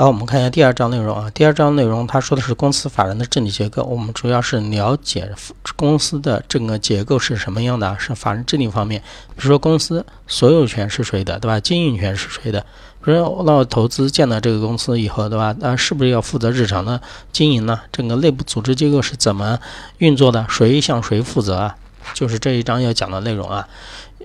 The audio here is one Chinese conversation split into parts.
好，我们看一下第二章内容啊。第二章内容，它说的是公司法人的治理结构。我们主要是了解公司的整个结构是什么样的，是法人治理方面。比如说，公司所有权是谁的，对吧？经营权是谁的？比如说，那我投资建了这个公司以后，对吧？那是不是要负责日常的经营呢？整个内部组织结构是怎么运作的？谁向谁负责啊？就是这一章要讲的内容啊。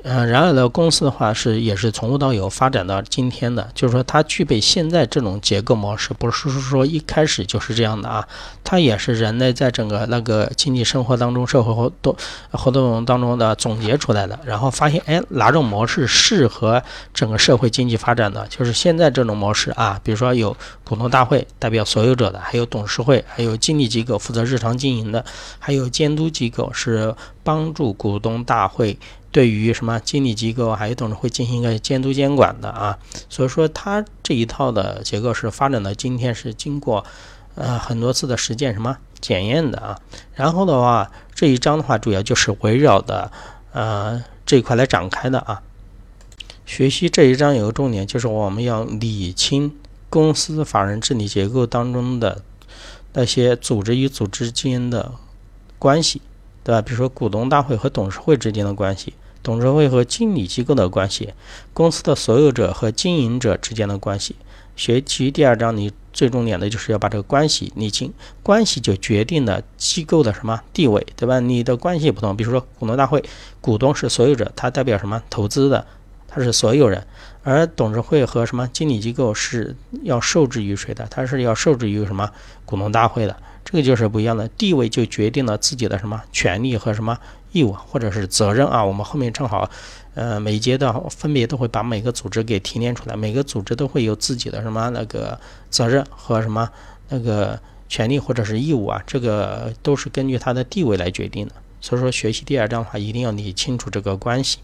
嗯，然而呢，公司的话是也是从无到有发展到今天的，就是说它具备现在这种结构模式，不是说一开始就是这样的啊。它也是人类在整个那个经济生活当中、社会活动活动当中的总结出来的，然后发现哎哪种模式适合整个社会经济发展的，就是现在这种模式啊。比如说有股东大会代表所有者的，还有董事会，还有经理机构负责日常经营的，还有监督机构是帮助股东大会。对于什么经理机构还有董事会进行一个监督监管的啊，所以说它这一套的结构是发展到今天是经过呃很多次的实践什么检验的啊。然后的话这一章的话主要就是围绕的呃这一块来展开的啊。学习这一章有个重点就是我们要理清公司法人治理结构当中的那些组织与组织之间的关系，对吧？比如说股东大会和董事会之间的关系。董事会和经理机构的关系，公司的所有者和经营者之间的关系。学习第二章，你最重点的就是要把这个关系理清，关系就决定了机构的什么地位，对吧？你的关系不同，比如说股东大会，股东是所有者，他代表什么？投资的，他是所有人。而董事会和什么经理机构是要受制于谁的？他是要受制于什么股东大会的？这个就是不一样的地位，就决定了自己的什么权利和什么义务或者是责任啊。我们后面正好，呃，每一阶段分别都会把每个组织给提炼出来，每个组织都会有自己的什么那个责任和什么那个权利或者是义务啊，这个都是根据他的地位来决定的。所以说，学习第二章的话，一定要理清楚这个关系。